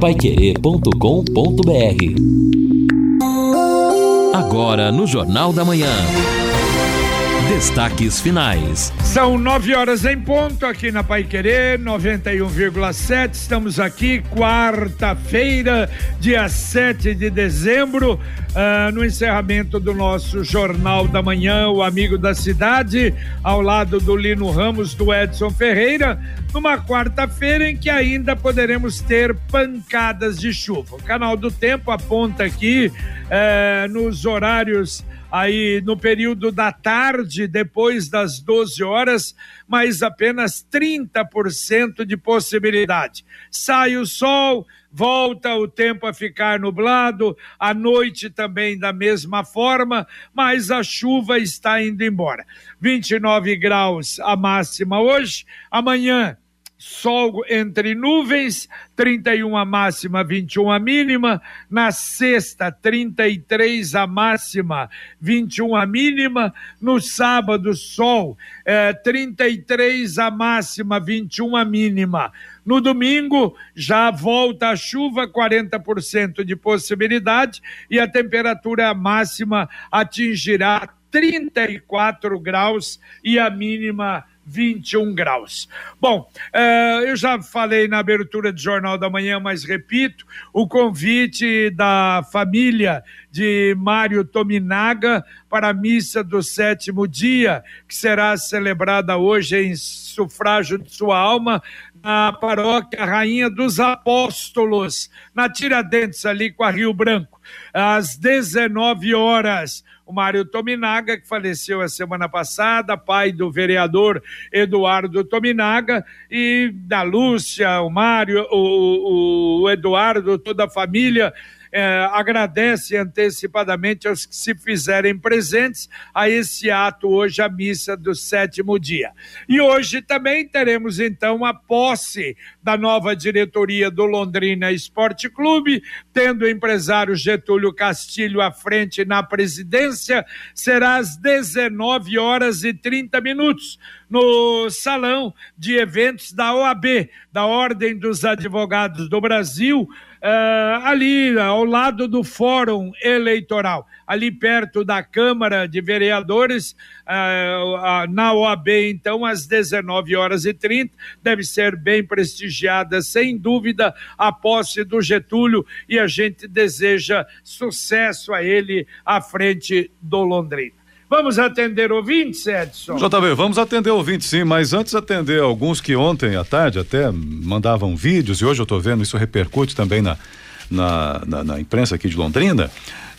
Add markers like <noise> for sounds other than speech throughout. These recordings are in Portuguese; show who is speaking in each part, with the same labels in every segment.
Speaker 1: Paiquerê.com.br Agora no Jornal da Manhã. Destaques finais.
Speaker 2: São nove horas em ponto aqui na Pai Querer 91,7. Estamos aqui quarta-feira, dia 7 de dezembro, uh, no encerramento do nosso Jornal da Manhã, o Amigo da Cidade, ao lado do Lino Ramos, do Edson Ferreira, numa quarta-feira em que ainda poderemos ter pancadas de chuva. O canal do tempo aponta aqui uh, nos horários aí no período da tarde, depois das 12 horas, mas apenas 30% de possibilidade. Sai o sol, volta o tempo a ficar nublado, a noite também da mesma forma, mas a chuva está indo embora. 29 graus a máxima hoje, amanhã sol entre nuvens, 31 a máxima, 21 a mínima. Na sexta, 33 a máxima, 21 a mínima. No sábado, sol, é, 33 a máxima, 21 a mínima. No domingo, já volta a chuva, 40% de possibilidade, e a temperatura máxima atingirá 34 graus e a mínima 21 graus. Bom, uh, eu já falei na abertura do Jornal da Manhã, mas repito: o convite da família de Mário Tominaga para a missa do sétimo dia, que será celebrada hoje em sufrágio de sua alma na paróquia Rainha dos Apóstolos, na Tiradentes, ali com a Rio Branco, às 19 horas. O Mário Tominaga, que faleceu a semana passada, pai do vereador Eduardo Tominaga, e da Lúcia, o Mário, o, o Eduardo, toda a família é, agradece antecipadamente aos que se fizerem presentes a esse ato hoje, a missa do sétimo dia. E hoje também teremos então a posse da nova diretoria do Londrina Esporte Clube, tendo o empresário Getúlio Castilho à frente na presidência, será às 19 horas e 30 minutos no salão de eventos da OAB, da Ordem dos Advogados do Brasil, uh, ali ao lado do Fórum Eleitoral, ali perto da Câmara de Vereadores, uh, uh, na OAB, então, às 19 horas e 30, deve ser bem prestigiada, sem dúvida, a posse do Getúlio e a gente deseja sucesso a ele à frente do Londrina. Vamos atender ouvintes, Edson?
Speaker 3: JB, vamos atender ouvintes sim, mas antes atender alguns que ontem à tarde até mandavam vídeos e hoje eu estou vendo isso repercute também na, na, na, na imprensa aqui de Londrina.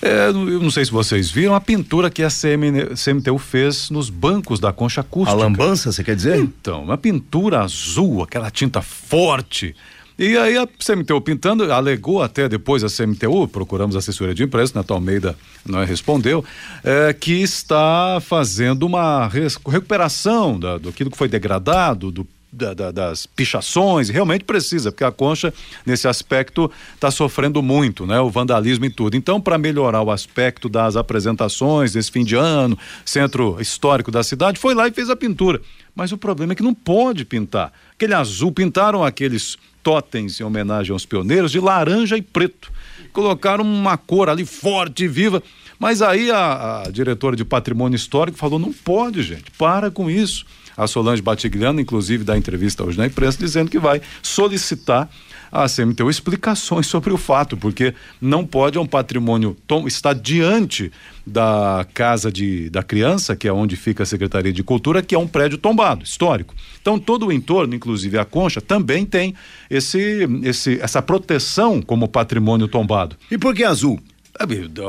Speaker 3: É, eu não sei se vocês viram a pintura que a CM, CMTU fez nos bancos da concha acústica.
Speaker 4: A lambança, você quer dizer?
Speaker 3: Então, uma pintura azul, aquela tinta forte. E aí a CMTU pintando, alegou até depois a CMTU, procuramos assessoria de imprensa, Natal Almeida não é, respondeu, é, que está fazendo uma recuperação da, do que foi degradado, do da, da, das pichações, realmente precisa, porque a concha, nesse aspecto, está sofrendo muito, né? O vandalismo e tudo. Então, para melhorar o aspecto das apresentações desse fim de ano, centro histórico da cidade, foi lá e fez a pintura. Mas o problema é que não pode pintar. Aquele azul, pintaram aqueles totens em homenagem aos pioneiros de laranja e preto. Colocaram uma cor ali forte e viva. Mas aí a, a diretora de patrimônio histórico falou: não pode, gente, para com isso. A Solange Batigliano, inclusive, dá entrevista hoje na imprensa, dizendo que vai solicitar a CMTU explicações sobre o fato, porque não pode um patrimônio tom, estar diante da casa de, da criança, que é onde fica a Secretaria de Cultura, que é um prédio tombado, histórico. Então todo o entorno, inclusive a concha, também tem esse, esse, essa proteção como patrimônio tombado.
Speaker 4: E por que azul?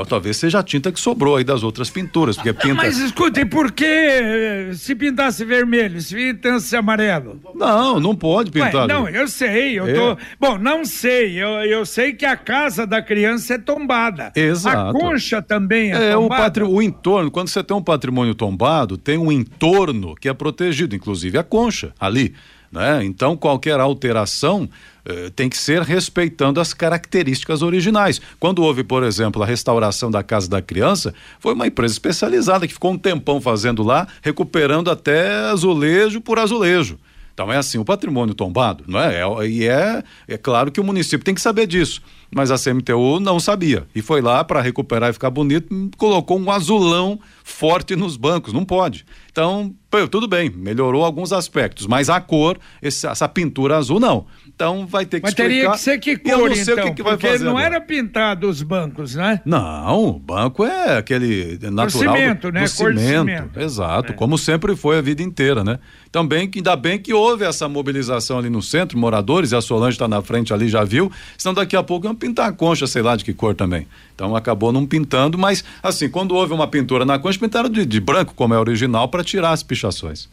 Speaker 3: Talvez seja a tinta que sobrou aí das outras pinturas, porque pinta...
Speaker 2: Mas escute, por que eh, se pintasse vermelho, se pintasse amarelo?
Speaker 3: Não, não pode pintar. Ué,
Speaker 2: não, eu sei, eu é. tô... Bom, não sei, eu, eu sei que a casa da criança é tombada.
Speaker 3: Exato.
Speaker 2: A concha também é, é tombada.
Speaker 3: O, patri... o entorno, quando você tem um patrimônio tombado, tem um entorno que é protegido, inclusive a concha, ali. Né? Então, qualquer alteração eh, tem que ser respeitando as características originais. Quando houve, por exemplo, a restauração da Casa da Criança, foi uma empresa especializada que ficou um tempão fazendo lá, recuperando até azulejo por azulejo. Então é assim, o patrimônio tombado, não é? é e é, é claro que o município tem que saber disso. Mas a CMTU não sabia. E foi lá para recuperar e ficar bonito, colocou um azulão forte nos bancos. Não pode. Então, tudo bem, melhorou alguns aspectos, mas a cor, essa pintura azul, não. Então vai ter que
Speaker 2: Mas
Speaker 3: explicar.
Speaker 2: teria que ser que cor,
Speaker 3: Eu não sei
Speaker 2: então,
Speaker 3: o que, que vai
Speaker 2: porque
Speaker 3: fazer
Speaker 2: não
Speaker 3: agora.
Speaker 2: era pintado os bancos, né?
Speaker 3: Não, o banco é aquele natural
Speaker 2: cimento,
Speaker 3: do,
Speaker 2: né?
Speaker 3: do cimento.
Speaker 2: cimento. É.
Speaker 3: Exato, como sempre foi a vida inteira, né? Também que ainda bem que houve essa mobilização ali no centro, moradores, e a Solange está na frente ali, já viu, senão daqui a pouco iam pintar a concha, sei lá de que cor também. Então acabou não pintando, mas assim, quando houve uma pintura na concha, pintaram de, de branco, como é original, para tirar as pichações.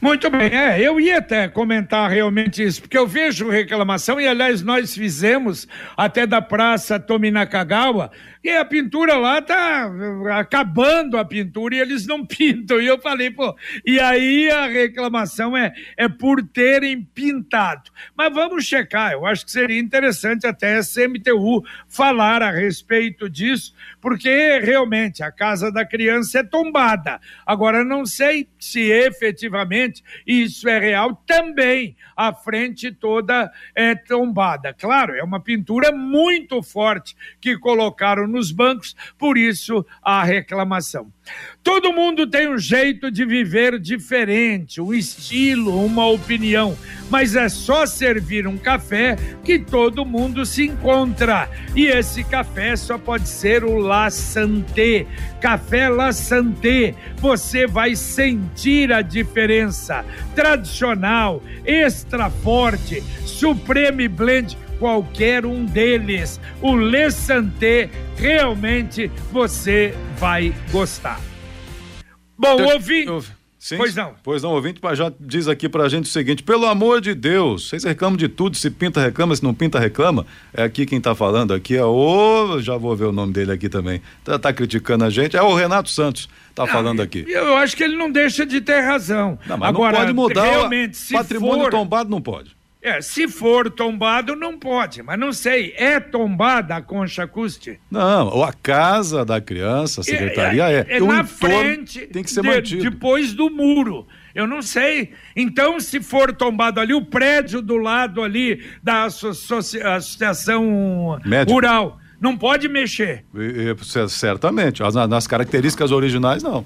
Speaker 2: Muito bem, é, eu ia até comentar realmente isso, porque eu vejo reclamação, e aliás nós fizemos até da Praça Tominakagawa, e a pintura lá tá acabando a pintura e eles não <laughs> pintam. E eu falei, pô, e aí a reclamação é, é por terem pintado. Mas vamos checar, eu acho que seria interessante até a CMTU falar a respeito disso, porque realmente a casa da criança é tombada. Agora, não sei se efetivamente isso é real também. A frente toda é tombada. Claro, é uma pintura muito forte que colocaram nos bancos, por isso a reclamação. Todo mundo tem um jeito de viver diferente, um estilo, uma opinião, mas é só servir um café que todo mundo se encontra. E esse café só pode ser o La Santé. Café La Santé. Você vai sentir a diferença. Tradicional, extra forte, Supreme Blend qualquer um deles. O Le Santé, realmente você vai gostar. Bom,
Speaker 3: Eu-
Speaker 2: ouvinte.
Speaker 3: eu- Sim,
Speaker 2: Pois não.
Speaker 3: Pois não, ouvinte, mas já diz aqui pra gente o seguinte: pelo amor de Deus, vocês reclamam de tudo, se pinta, reclama, se não pinta, reclama. É aqui quem tá falando aqui é o. Já vou ver o nome dele aqui também. Tá, tá criticando a gente. É o Renato Santos, tá falando aqui.
Speaker 2: Eu acho que ele não deixa de ter razão.
Speaker 3: Não, mas
Speaker 2: Agora,
Speaker 3: não pode mudar. o
Speaker 2: realmente, se
Speaker 3: patrimônio
Speaker 2: for,
Speaker 3: tombado não pode.
Speaker 2: É, se for tombado, não pode. Mas não sei, é tombada a concha acústica?
Speaker 3: Não, a casa da criança, a secretaria é.
Speaker 2: É,
Speaker 3: E o
Speaker 2: na frente,
Speaker 3: tem que ser
Speaker 2: de-
Speaker 3: mantido.
Speaker 2: depois do muro. Eu não sei. Então, se for tombado ali, o prédio do lado ali da asso- associ- Associação
Speaker 3: Médica.
Speaker 2: Rural, não pode mexer.
Speaker 3: E- e, cer- certamente. As- nas características originais, não.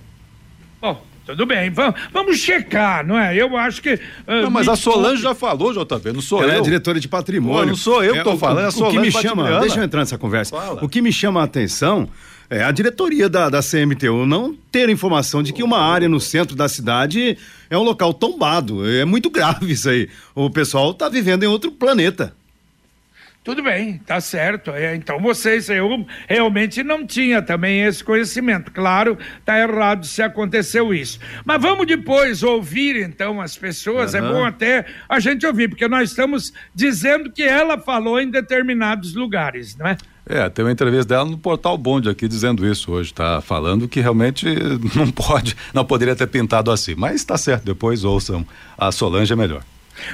Speaker 2: Bom, tudo bem. Vamos, vamos checar, não é? Eu acho que. ah,
Speaker 3: Não, mas a Solange já falou, JB, não sou
Speaker 4: Ela
Speaker 3: eu.
Speaker 4: é diretora de patrimônio.
Speaker 3: Pô, não sou eu que tô
Speaker 4: o-
Speaker 3: falando, é a
Speaker 4: o, que
Speaker 3: Solange
Speaker 4: me chama, deixa eu entrar nessa conversa.
Speaker 3: Fala.
Speaker 4: O que me chama a atenção é a diretoria da, da CMTU não ter informação de que uma área no centro da cidade é um local tombado. É muito grave isso aí. O pessoal está vivendo em outro planeta.
Speaker 2: Tudo bem, tá certo. É, então vocês, eu realmente não tinha também esse conhecimento. Claro, tá errado se aconteceu isso. Mas vamos depois ouvir então as pessoas. É
Speaker 4: Aham.
Speaker 2: bom até a gente ouvir, porque nós estamos dizendo que ela falou em determinados lugares, não é?
Speaker 3: É, tem uma entrevista dela no Portal Bonde aqui dizendo isso hoje, tá falando que realmente <laughs> não pode, não poderia ter pintado assim, mas está certo, depois ouçam, a Solange é melhor.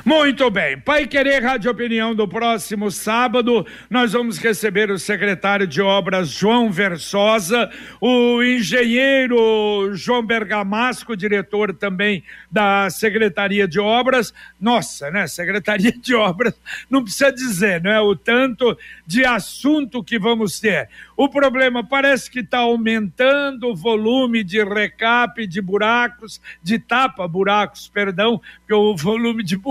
Speaker 2: Muito bem. Pai Querer Rádio Opinião do próximo sábado, nós vamos receber o secretário de obras João Versosa, o engenheiro João Bergamasco, diretor também da Secretaria de Obras. Nossa, né? Secretaria de Obras, não precisa dizer, não é? O tanto de assunto que vamos ter. O problema parece que está aumentando o volume de recap de buracos, de tapa-buracos, perdão, porque o volume de buracos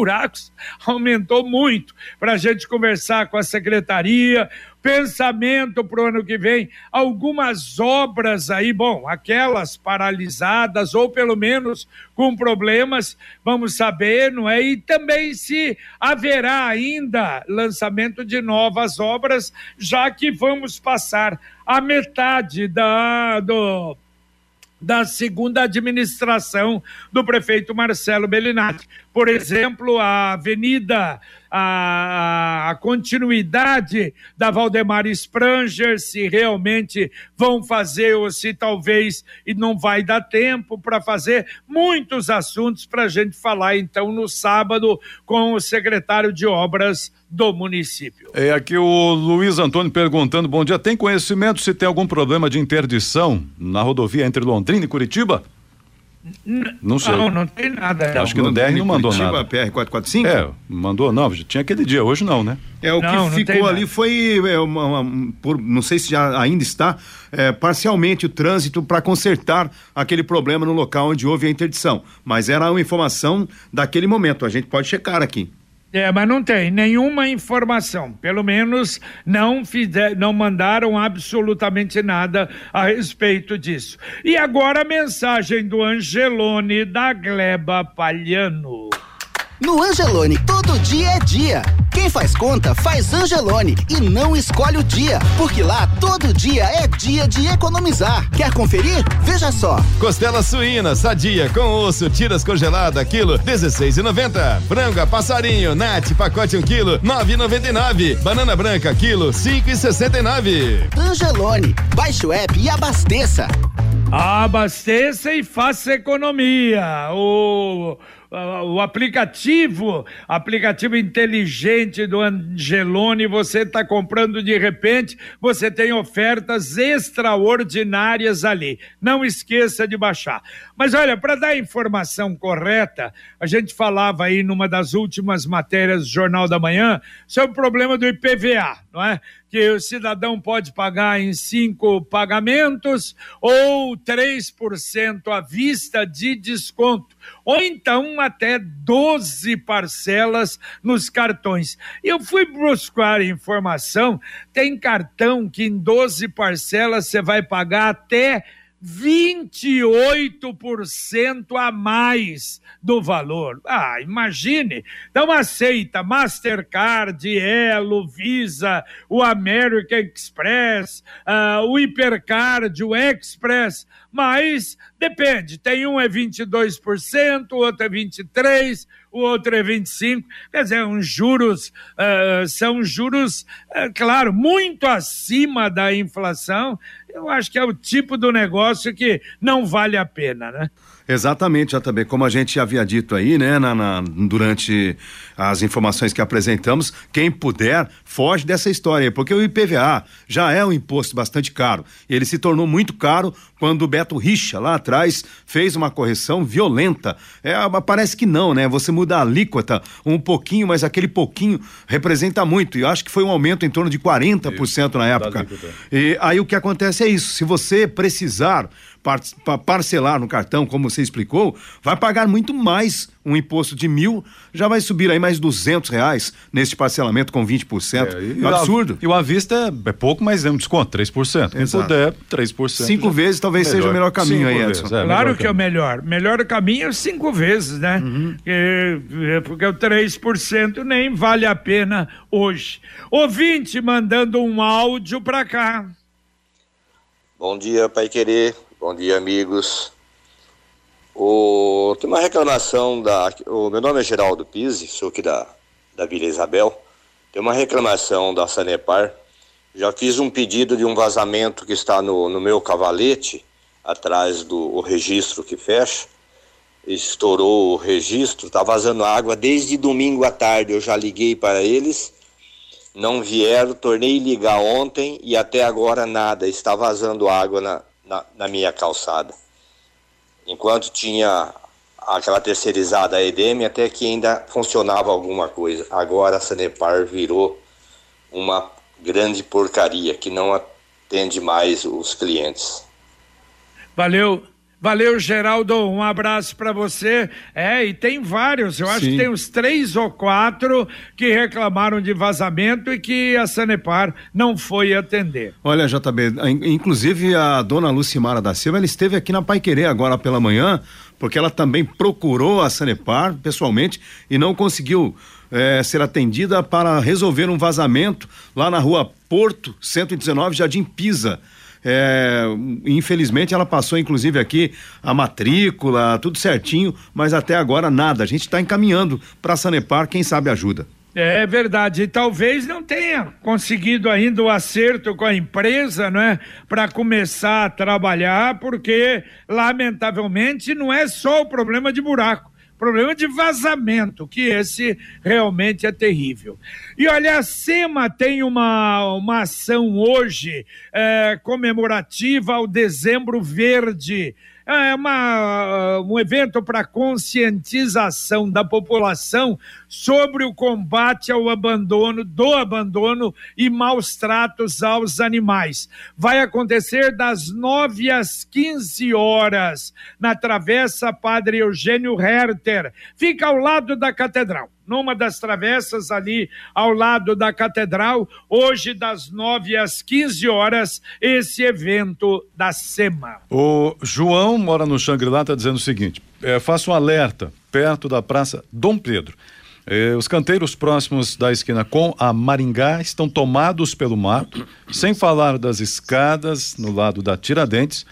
Speaker 2: aumentou muito. Para a gente conversar com a secretaria, pensamento para o ano que vem, algumas obras aí, bom, aquelas paralisadas ou pelo menos com problemas, vamos saber, não é? E também se haverá ainda lançamento de novas obras, já que vamos passar a metade da do da segunda administração do prefeito Marcelo Bellinati. Por exemplo, a avenida, a, a continuidade da Valdemar Spranger, se realmente vão fazer ou se talvez e não vai dar tempo para fazer muitos assuntos para a gente falar então no sábado com o secretário de obras do município.
Speaker 3: É aqui o Luiz Antônio perguntando, bom dia, tem conhecimento se tem algum problema de interdição na rodovia entre Londrina e Curitiba? Não sei.
Speaker 2: Não, não tem nada.
Speaker 3: Acho que no DR não mandou
Speaker 4: Curitiba,
Speaker 3: nada.
Speaker 4: PR-445?
Speaker 3: É, mandou não, já tinha aquele dia, hoje não, né?
Speaker 4: É, o
Speaker 2: Não,
Speaker 4: que ficou
Speaker 2: nada.
Speaker 4: ali foi, é, uma- uma- por, não sei se já ainda está, é, parcialmente o trânsito para consertar aquele problema no local onde houve a interdição. Mas era uma informação daquele momento, a gente pode checar aqui.
Speaker 2: É, mas não tem nenhuma informação. Pelo menos não, fizer, não mandaram absolutamente nada a respeito disso. E agora a mensagem do Angelone da Gleba Palhano.
Speaker 5: No Angelone, todo dia é dia. Quem faz conta, faz Angelone e não escolhe o dia, porque lá todo dia é dia de economizar. Quer conferir? Veja só.
Speaker 6: Costela suína, sadia, com osso, tiras congelada, quilo, 16,90. Franga, passarinho, nat, pacote 1 quilo, 9,99. Banana branca, quilo, 5,69.
Speaker 5: Angelone, baixe o app e abasteça.
Speaker 2: Abasteça e faça economia. O, o aplicativo, aplicativo inteligente do Angelone, você está comprando de repente, você tem ofertas extraordinárias ali. Não esqueça de baixar. Mas olha, para dar a informação correta, a gente falava aí numa das últimas matérias do Jornal da Manhã sobre o problema do IPVA, não é? Que o cidadão pode pagar em cinco pagamentos ou 3% à vista de desconto, ou então até 12 parcelas nos cartões. Eu fui buscar informação, tem cartão que em 12 parcelas você vai pagar até 28% a mais do valor. Ah, imagine. Então aceita Mastercard, Elo, Visa, o American Express, ah, o Hipercard, o Express, mas depende. Tem um é 22%, o outro é 23%, o outro é 25%. Quer dizer, uns juros, ah, são juros, ah, claro, muito acima da inflação. Eu acho que é o tipo do negócio que não vale a pena, né?
Speaker 4: Exatamente, já também, como a gente havia dito aí, né, na, na- durante as informações que apresentamos, quem puder, foge dessa história aí, porque o IPVA já é um imposto bastante caro. Ele se tornou muito caro quando o Beto Richa, lá atrás, fez uma correção violenta. É, parece que não, né? Você muda a alíquota um pouquinho, mas aquele pouquinho representa muito. E eu acho que foi um aumento em torno de 40% na época. E aí o que acontece é isso: se você precisar par- pa- parcelar no cartão, como você explicou, vai pagar muito mais um imposto de mil, já vai subir aí mais duzentos reais neste parcelamento com 20%.
Speaker 3: É, e
Speaker 4: É um absurdo.
Speaker 3: E o à vista é, é pouco, mas é um desconto, 3%. Quem
Speaker 4: Exato.
Speaker 3: puder, 3%.
Speaker 4: Cinco
Speaker 3: já-
Speaker 4: vezes talvez seja o melhor caminho
Speaker 3: Cinco
Speaker 4: aí,
Speaker 3: vezes,
Speaker 4: Edson.
Speaker 3: é,
Speaker 2: Claro
Speaker 3: melhor
Speaker 2: que é o melhor. Melhor caminho é cinco vezes, né? É, é porque o 3% nem vale a pena hoje. Ouvinte mandando um áudio pra cá.
Speaker 7: Bom dia, Pai Querer. Bom dia, amigos. O... Tem uma reclamação da. O meu nome é Geraldo Pise, sou aqui da, da Vila Isabel. Tem uma reclamação da Sanepar. Já fiz um pedido de um vazamento que está no, no meu cavalete, atrás do registro que fecha. Estourou o registro, está vazando água desde domingo à tarde. Eu já liguei para eles não vieram, tornei ligar ontem e até agora nada, está vazando água na, na, na minha calçada. Enquanto tinha aquela terceirizada a EDM, até que ainda funcionava alguma coisa. Agora a Sanepar virou uma grande porcaria que não atende mais os clientes.
Speaker 2: Valeu. Valeu, Geraldo. Um abraço para você. É, e tem vários. Eu acho
Speaker 4: Sim.
Speaker 2: que tem uns três ou quatro que reclamaram de vazamento e que a Sanepar não foi atender.
Speaker 4: Olha, JB, in- inclusive a dona Lucimara da Silva, ela esteve aqui na Pai Querer agora pela manhã, porque ela também procurou a Sanepar pessoalmente e não conseguiu eh, ser atendida para resolver um vazamento lá na rua Porto 119, Jardim Pisa. É, infelizmente ela passou inclusive aqui a matrícula, tudo certinho, mas até agora nada. A gente está encaminhando para a Sanepar, quem sabe ajuda.
Speaker 2: É verdade, e talvez não tenha conseguido ainda o acerto com a empresa, não é? Para começar a trabalhar, porque, lamentavelmente, não é só o problema de buraco, problema de vazamento, que esse realmente é terrível. E olha, a SEMA tem uma, uma ação hoje é, comemorativa ao Dezembro Verde. É uma, um evento para conscientização da população sobre o combate ao abandono, do abandono e maus tratos aos animais. Vai acontecer das 9 às 15 horas na Travessa Padre Eugênio Herter. Fica ao lado da Catedral numa das travessas ali ao lado da catedral, hoje das 9 às 15 horas, esse evento da SEMA.
Speaker 3: O João mora no Xangri-Lá, está dizendo o seguinte: é, faço um alerta perto da Praça Dom Pedro. É, os canteiros próximos da esquina com a Maringá estão tomados pelo mato, sem falar das escadas no lado da Tiradentes,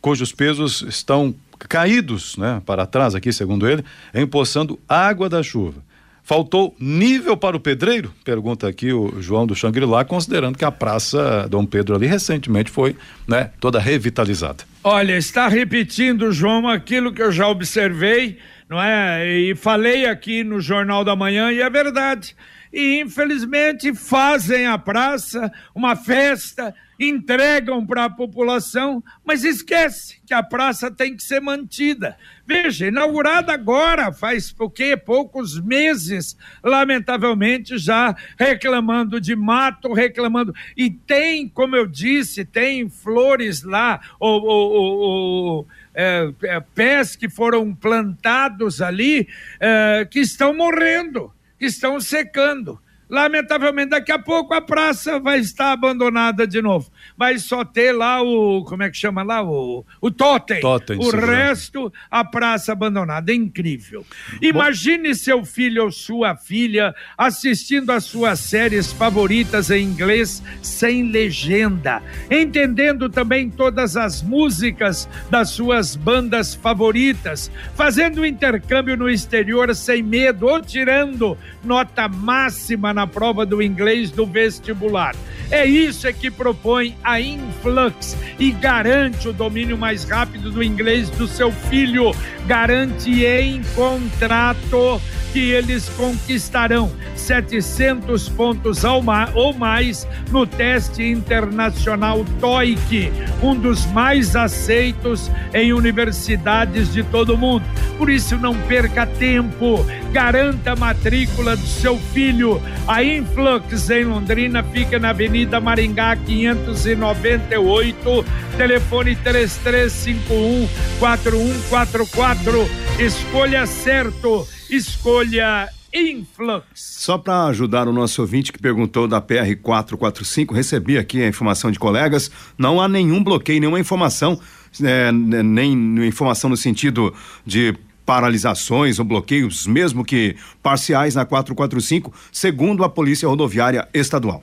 Speaker 3: cujos pesos estão caídos né, para trás aqui, segundo ele, empoçando água da chuva. Faltou nível para o pedreiro? Pergunta aqui o João do Xangri-Lá, considerando que a Praça Dom Pedro ali recentemente foi né, toda revitalizada.
Speaker 2: Olha, está repetindo, João, aquilo que eu já observei, não é? E falei aqui no Jornal da Manhã, e é verdade e infelizmente fazem a praça uma festa, entregam para a população, mas esquece que a praça tem que ser mantida. Veja, inaugurada agora, faz o quê? Poucos meses, lamentavelmente já reclamando de mato, reclamando. E tem, como eu disse, tem flores lá, ou, ou, ou é, é, pés que foram plantados ali, é, que estão morrendo que estão secando. Lamentavelmente, daqui a pouco a praça vai estar abandonada de novo vai só ter lá o, como é que chama lá? O, o totem. totem o resto, a praça abandonada. É incrível. Imagine Bom... seu filho ou sua filha assistindo às suas séries favoritas em inglês sem legenda, entendendo também todas as músicas das suas bandas favoritas, fazendo intercâmbio no exterior sem medo ou tirando nota máxima na prova do inglês do vestibular. É isso é que propõe a Influx e garante o domínio mais rápido do inglês do seu filho. Garante em contrato que eles conquistarão 700 pontos ou mais no teste internacional TOEIC, um dos mais aceitos em universidades de todo o mundo. Por isso, não perca tempo, garanta a matrícula do seu filho. A Influx em Londrina fica na Avenida Maringá 598, telefone 3351 4144. Escolha certo escolha Influx.
Speaker 4: Só para ajudar o nosso ouvinte que perguntou da PR 445, recebi aqui a informação de colegas, não há nenhum bloqueio, nenhuma informação, é, nem informação no sentido de paralisações ou bloqueios, mesmo que parciais na 445, segundo a Polícia Rodoviária Estadual.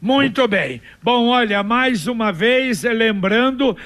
Speaker 2: Muito bem. Bom, olha, mais uma vez, lembrando,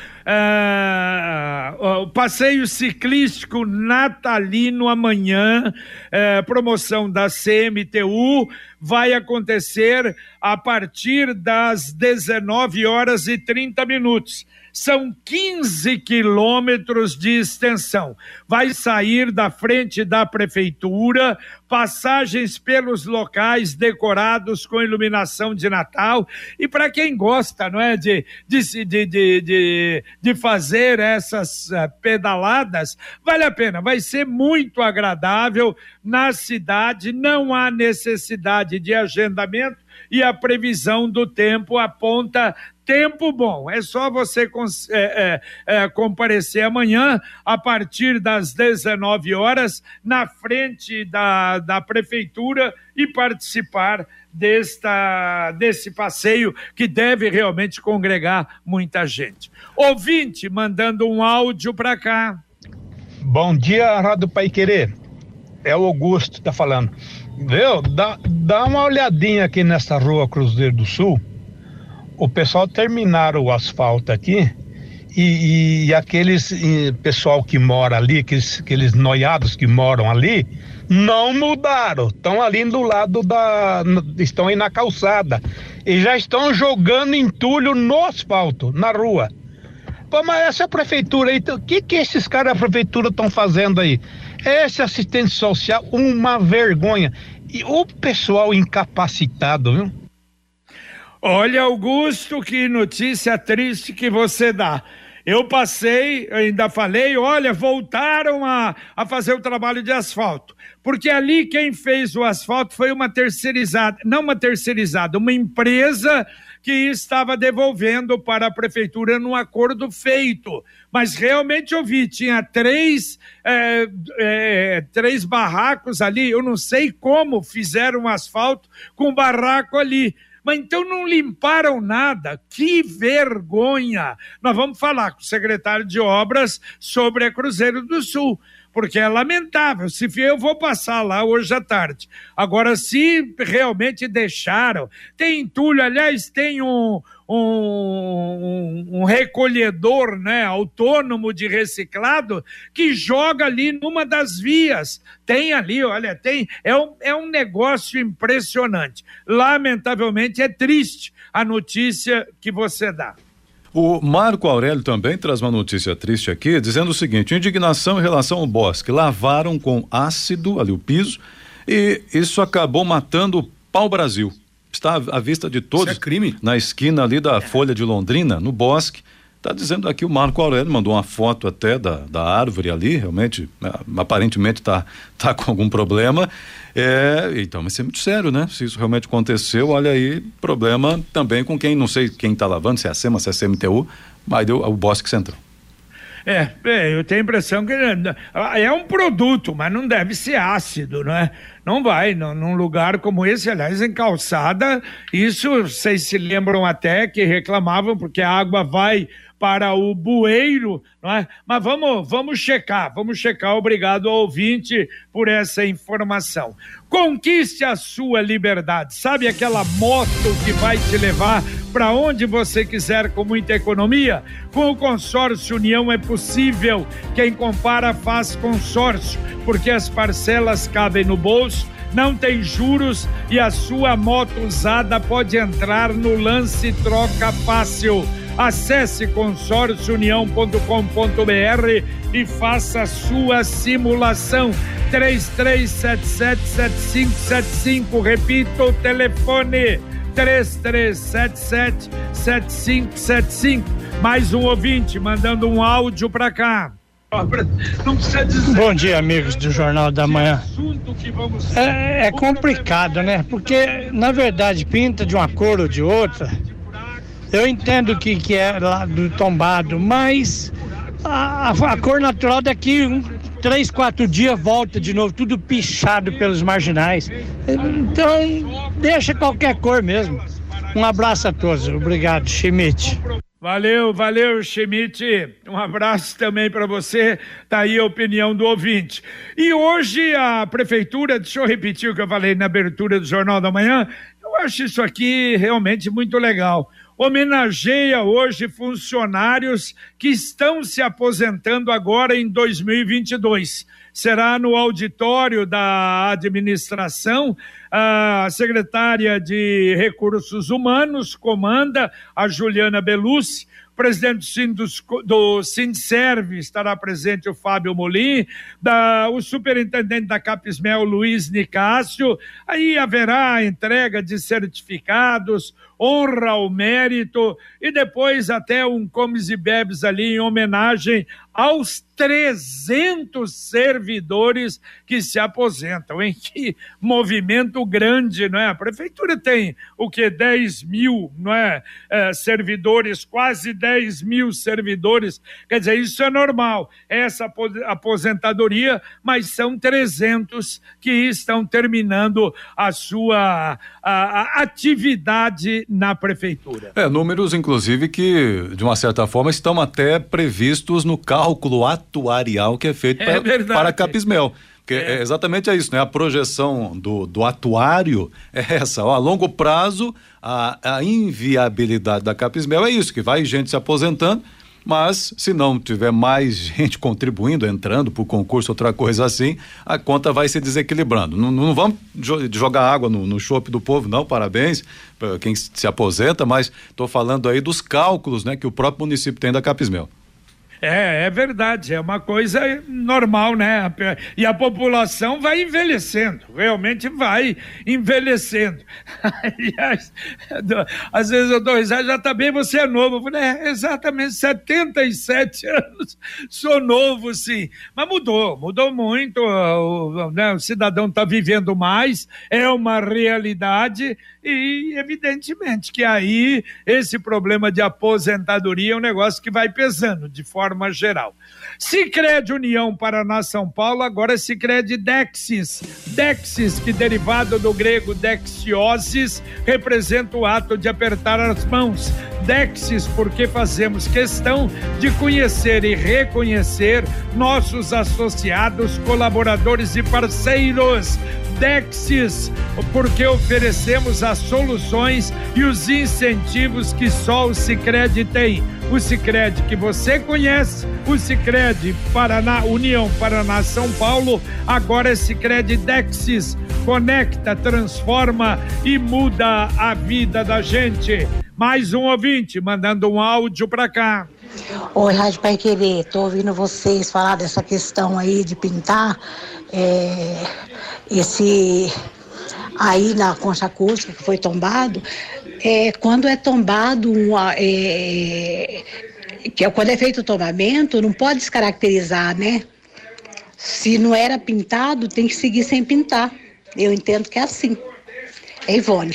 Speaker 2: o passeio ciclístico natalino amanhã, uh, promoção da CMTU, vai acontecer a partir das 19 horas e 30 minutos são 15 quilômetros de extensão. Vai sair da frente da prefeitura, passagens pelos locais decorados com iluminação de Natal. E para quem gosta, não é, de, de, de, de, de fazer essas eh, pedaladas, vale a pena. Vai ser muito agradável na cidade, não há necessidade de agendamento e a previsão do tempo aponta tempo bom. É só você é, é, é, comparecer amanhã, a partir das 19 horas, na frente da, da prefeitura e participar desta, desse passeio que deve realmente congregar muita gente. Ouvinte mandando um áudio para cá.
Speaker 8: Bom dia, Rádio Pai Querer. É o Augusto que tá falando. Viu? Dá, dá uma olhadinha aqui nessa rua Cruzeiro do Sul o pessoal terminaram o asfalto aqui e, e aqueles e, pessoal que mora ali, aqueles, aqueles noiados que moram ali, não mudaram. Estão ali do lado da. estão aí na calçada. E já estão jogando entulho no asfalto, na rua. Pô, mas essa prefeitura aí, o que que esses caras da prefeitura estão fazendo aí? Esse assistente social, uma vergonha. E o pessoal incapacitado, viu?
Speaker 2: Olha, Augusto, que notícia triste que você dá. Eu passei, ainda falei, olha, voltaram a, a fazer o trabalho de asfalto. Porque ali quem fez o asfalto foi uma terceirizada, não uma terceirizada, uma empresa que estava devolvendo para a prefeitura num acordo feito. Mas realmente eu vi, tinha três, é, é, três barracos ali, eu não sei como fizeram asfalto com barraco ali. Mas então não limparam nada. Que vergonha! Nós vamos falar com o secretário de obras sobre a Cruzeiro do Sul porque é lamentável. Se eu vou passar lá hoje à tarde. Agora, se realmente deixaram, tem entulho, aliás, tem um, um, um, recolhedor né, autônomo de reciclado que joga ali numa das vias. Tem ali, olha, tem. É um, é um negócio impressionante. Lamentavelmente, é triste a notícia que você dá.
Speaker 3: O Marco Aurélio também traz uma notícia triste aqui, dizendo o seguinte: indignação em relação ao bosque. Lavaram com ácido ali o piso e isso acabou matando o pau-brasil. Está à vista de todos.
Speaker 4: Isso é crime.
Speaker 3: Na esquina ali da Folha de Londrina, no bosque. Está dizendo aqui o Marco Aurélio, mandou uma foto até da, da árvore ali, realmente, né, aparentemente está tá com algum problema. É, então, mas isso é muito sério, né? Se isso realmente aconteceu, olha aí, problema também com quem, não sei quem está lavando, se é a SEMA, se é a CMTU, mas deu o Bosque Central.
Speaker 2: É, é, eu tenho a impressão que é um produto, mas não deve ser ácido, não é? Não vai, não, num lugar como esse, aliás, em calçada, isso vocês se lembram até que reclamavam porque a água vai para o bueiro, não é? Mas vamos, vamos checar, vamos checar. Obrigado ao ouvinte por essa informação. Conquiste a sua liberdade. Sabe aquela moto que vai te levar para onde você quiser com muita economia? Com o consórcio União é possível. Quem compara faz consórcio, porque as parcelas cabem no bolso não tem juros e a sua moto usada pode entrar no lance troca fácil. Acesse consórciounião.com.br e faça a sua simulação. 33777575, repita o telefone. 33777575. Mais um ouvinte mandando um áudio para cá.
Speaker 8: Não precisa dizer. Bom dia, amigos do Jornal da Manhã. É, é complicado, né? Porque, na verdade, pinta de uma cor ou de outra eu entendo que, que é lá do tombado, mas a, a, cor natural daqui um, três, quatro dias volta de novo, tudo pichado pelos marginais. Então, deixa qualquer cor mesmo. Um abraço a todos. Obrigado, Schmidt.
Speaker 2: Valeu, valeu, Schmidt. Um abraço também para você. Tá aí a opinião do ouvinte. E hoje a prefeitura, deixa eu repetir o que eu falei na abertura do Jornal da Manhã. Eu acho isso aqui realmente muito legal homenageia hoje funcionários que estão se aposentando agora em 2022. Será no auditório da administração. A secretária de Recursos Humanos comanda, a Juliana Belucci presidente do, do Sindserve estará presente o Fábio Molim, da, o superintendente da Capismel, Luiz Nicásio, aí haverá entrega de certificados, honra ao mérito e depois até um comes e bebes ali em homenagem aos 300 servidores que se aposentam. Em que movimento grande, não é? A prefeitura tem o que? 10 mil, não é? é? servidores, quase 10 mil servidores. Quer dizer, isso é normal, essa aposentadoria, mas são 300 que estão terminando a sua a, a atividade na prefeitura.
Speaker 3: É, números, inclusive, que, de uma certa forma, estão até previstos no cálculo atuarial que é feito é para, Capismel. Porque é. é. exatamente isso, né? A projeção do, do atuário é essa. Ó, a longo prazo, a, a inviabilidade da Capismel é isso, que vai gente se aposentando mas se não tiver mais <laughs> gente contribuindo, entrando por concurso, outra coisa assim, a conta vai se desequilibrando. Não, não vamos jogar água no, no chope do povo, não, parabéns para quem se aposenta, mas estou falando aí dos cálculos né, que o próprio município tem da Capismel.
Speaker 2: É, é verdade, é uma coisa normal, né? E a população vai envelhecendo, realmente vai envelhecendo. <laughs> Aliás, às vezes eu dou risada, já tá bem, você é novo. Eu falei, é, exatamente, 77 anos, sou novo, sim. Mas mudou, mudou muito, o, né, o cidadão está vivendo mais, é uma realidade e evidentemente que aí esse problema de aposentadoria é um negócio que vai pesando de forma geral. Sicredi União Paraná São Paulo, agora Sicredi Dexis. Dexis, que derivado do grego dexiosis, representa o ato de apertar as mãos. Dexis, porque fazemos questão de conhecer e reconhecer nossos associados, colaboradores e parceiros. Dexis, porque oferecemos as soluções e os incentivos que só o Sicredi tem. O Sicredi que você conhece, o Sicredi Paraná, União Paraná São Paulo, agora é Sicredi Dexis. Conecta, transforma e muda a vida da gente. Mais um ouvinte mandando um áudio para cá.
Speaker 9: Oi, Rádio Pai Querer, tô ouvindo vocês falar dessa questão aí de pintar. É, esse aí na concha acústica que foi tombado, é, quando é tombado, uma, é, que é, quando é feito o tombamento, não pode descaracterizar, né? Se não era pintado, tem que seguir sem pintar. Eu entendo que é assim. É Ivone.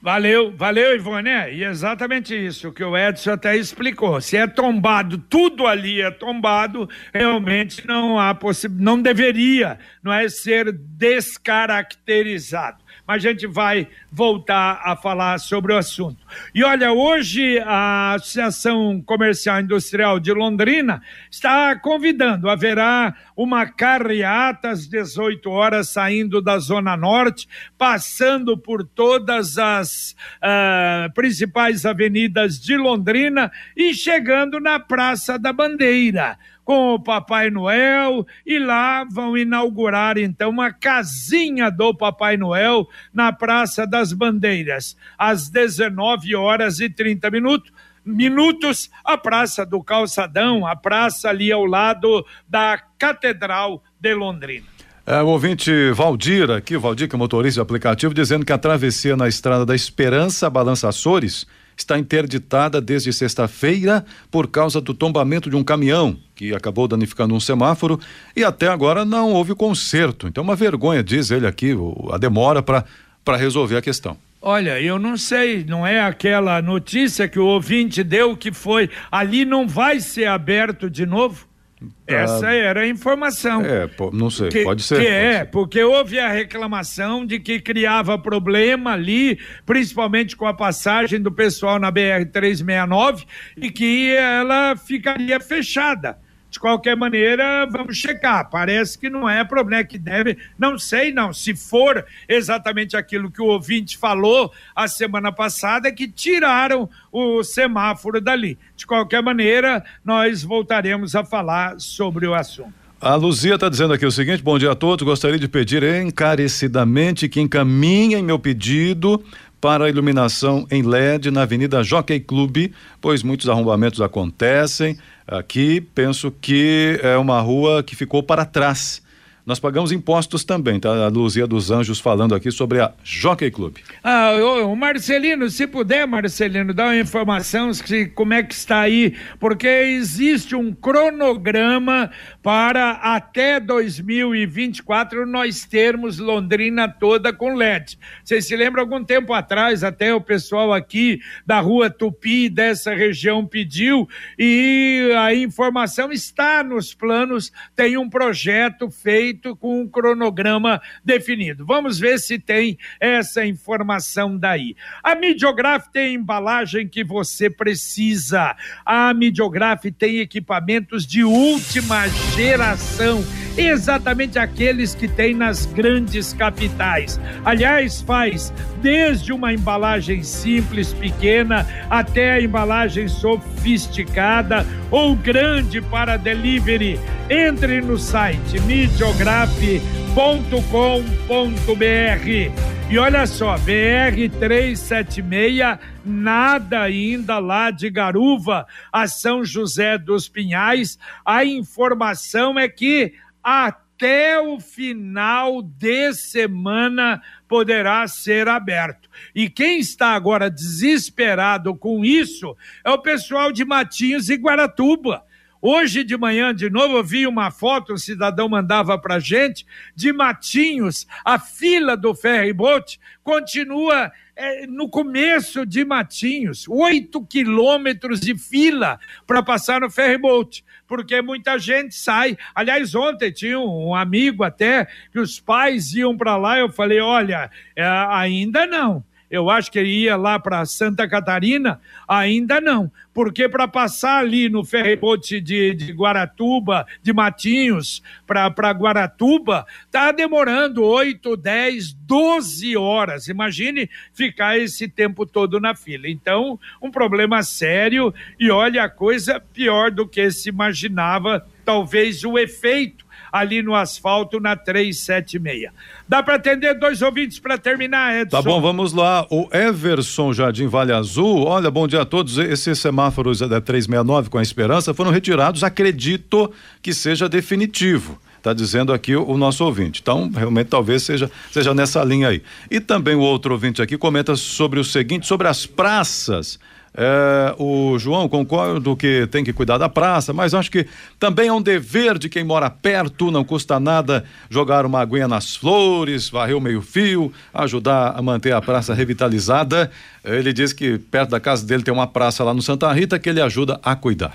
Speaker 2: Valeu, valeu, Ivone. É, e exatamente isso que o Edson até explicou. Se é tombado, tudo ali é tombado, realmente não há possibilidade, não deveria, não é ser descaracterizado mas a gente vai voltar a falar sobre o assunto. E olha, hoje a Associação Comercial Industrial de Londrina está convidando, haverá uma carreata às 18 horas saindo da Zona Norte, passando por todas as uh, principais avenidas de Londrina e chegando na Praça da Bandeira com o Papai Noel e lá vão inaugurar então uma casinha do Papai Noel na Praça das Bandeiras, às 19 horas e 30 minutos minutos a Praça do Calçadão, a praça ali ao lado da Catedral de Londrina.
Speaker 3: É, o ouvinte Valdir aqui, o Valdir que é motorista de aplicativo, dizendo que a travessia na Estrada da Esperança, Balança Açores, está interditada desde sexta-feira por causa do tombamento de um caminhão que acabou danificando um semáforo e até agora não houve conserto. Então, uma vergonha, diz ele aqui, a demora para resolver a questão.
Speaker 2: Olha, eu não sei, não é aquela notícia que o ouvinte deu que foi ali não vai ser aberto de novo? Essa era a informação.
Speaker 3: É, não sei, que, pode ser.
Speaker 2: Que
Speaker 3: pode
Speaker 2: é,
Speaker 3: ser.
Speaker 2: porque houve a reclamação de que criava problema ali, principalmente com a passagem do pessoal na BR-369, e que ela ficaria fechada. De qualquer maneira, vamos checar. Parece que não é problema, que deve. Não sei, não. Se for exatamente aquilo que o ouvinte falou a semana passada, é que tiraram o semáforo dali. De qualquer maneira, nós voltaremos a falar sobre o assunto.
Speaker 3: A Luzia está dizendo aqui o seguinte: bom dia a todos. Gostaria de pedir encarecidamente que encaminhem meu pedido para a iluminação em LED na Avenida Jockey Clube, pois muitos arrombamentos acontecem. Aqui penso que é uma rua que ficou para trás nós pagamos impostos também, tá? A Luzia dos Anjos falando aqui sobre a Jockey Club.
Speaker 2: Ah, o Marcelino, se puder, Marcelino, dar uma informação se como é que está aí, porque existe um cronograma para até 2024 nós termos Londrina toda com LED. Vocês se lembram algum tempo atrás, até o pessoal aqui da Rua Tupi dessa região pediu e a informação está nos planos, tem um projeto feito feito com um cronograma definido. Vamos ver se tem essa informação daí. A Midiograf tem a embalagem que você precisa. A Midiograf tem equipamentos de última geração exatamente aqueles que tem nas grandes capitais. Aliás, faz desde uma embalagem simples, pequena, até a embalagem sofisticada ou grande para delivery. Entre no site midiograf.com.br E olha só, BR 376, nada ainda lá de Garuva a São José dos Pinhais. A informação é que até o final de semana poderá ser aberto. E quem está agora desesperado com isso é o pessoal de Matinhos e Guaratuba. Hoje de manhã, de novo, eu vi uma foto, o cidadão mandava para gente, de Matinhos, a fila do ferryboat continua é, no começo de Matinhos, oito quilômetros de fila para passar no ferryboat, porque muita gente sai. Aliás, ontem tinha um amigo até que os pais iam para lá, eu falei, olha, é, ainda não eu acho que ele ia lá para Santa Catarina, ainda não, porque para passar ali no ferryboat de, de Guaratuba, de Matinhos, para Guaratuba, tá demorando 8, 10, 12 horas. Imagine ficar esse tempo todo na fila. Então, um problema sério e olha a coisa pior do que se imaginava, talvez o efeito ali no asfalto na 376. Dá para atender dois ouvintes para terminar, Edson?
Speaker 3: Tá bom, vamos lá. O Everson Jardim Vale Azul. Olha, bom dia a todos. Esses semáforos da 369 com a esperança foram retirados. Acredito que seja definitivo está dizendo aqui o, o, nosso ouvinte. Então, realmente, talvez seja, seja nessa linha aí. E também o outro ouvinte aqui comenta sobre o seguinte: sobre as praças. É, o João, concordo que tem que cuidar da praça, mas acho que também é um dever de quem mora perto, não custa nada jogar uma aguinha nas flores, varrer o meio-fio, ajudar a manter a praça revitalizada. Ele diz que perto da casa dele tem uma praça lá no Santa Rita que ele ajuda a cuidar.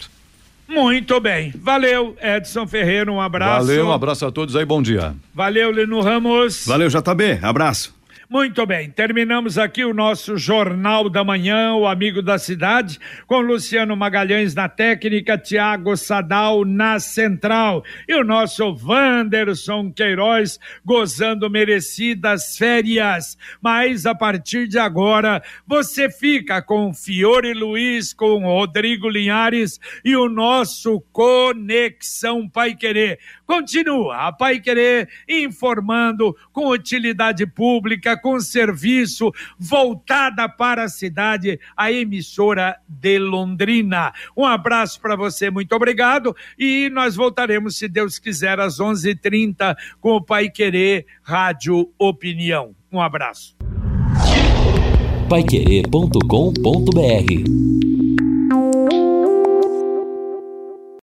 Speaker 2: Muito bem. Valeu, Edson Ferreira. Um abraço.
Speaker 3: Valeu, um abraço a todos aí. Bom dia.
Speaker 2: Valeu, Lino Ramos.
Speaker 4: Valeu, JB. Abraço.
Speaker 2: Muito bem, terminamos aqui o nosso Jornal da Manhã, o Amigo da Cidade, com Luciano Magalhães na técnica, Tiago Sadal na central e o nosso Wanderson Queiroz gozando merecidas férias. Mas a partir de agora, você fica com Fiore Luiz, com Rodrigo Linhares e o nosso Conexão Pai Querer. Continua a Pai Querer informando com utilidade pública com serviço voltada para a cidade, a emissora de Londrina. Um abraço para você, muito obrigado. E nós voltaremos, se Deus quiser, às 11:30 h 30 com o Pai Querer Rádio Opinião. Um abraço.
Speaker 1: Paiquerê.com.br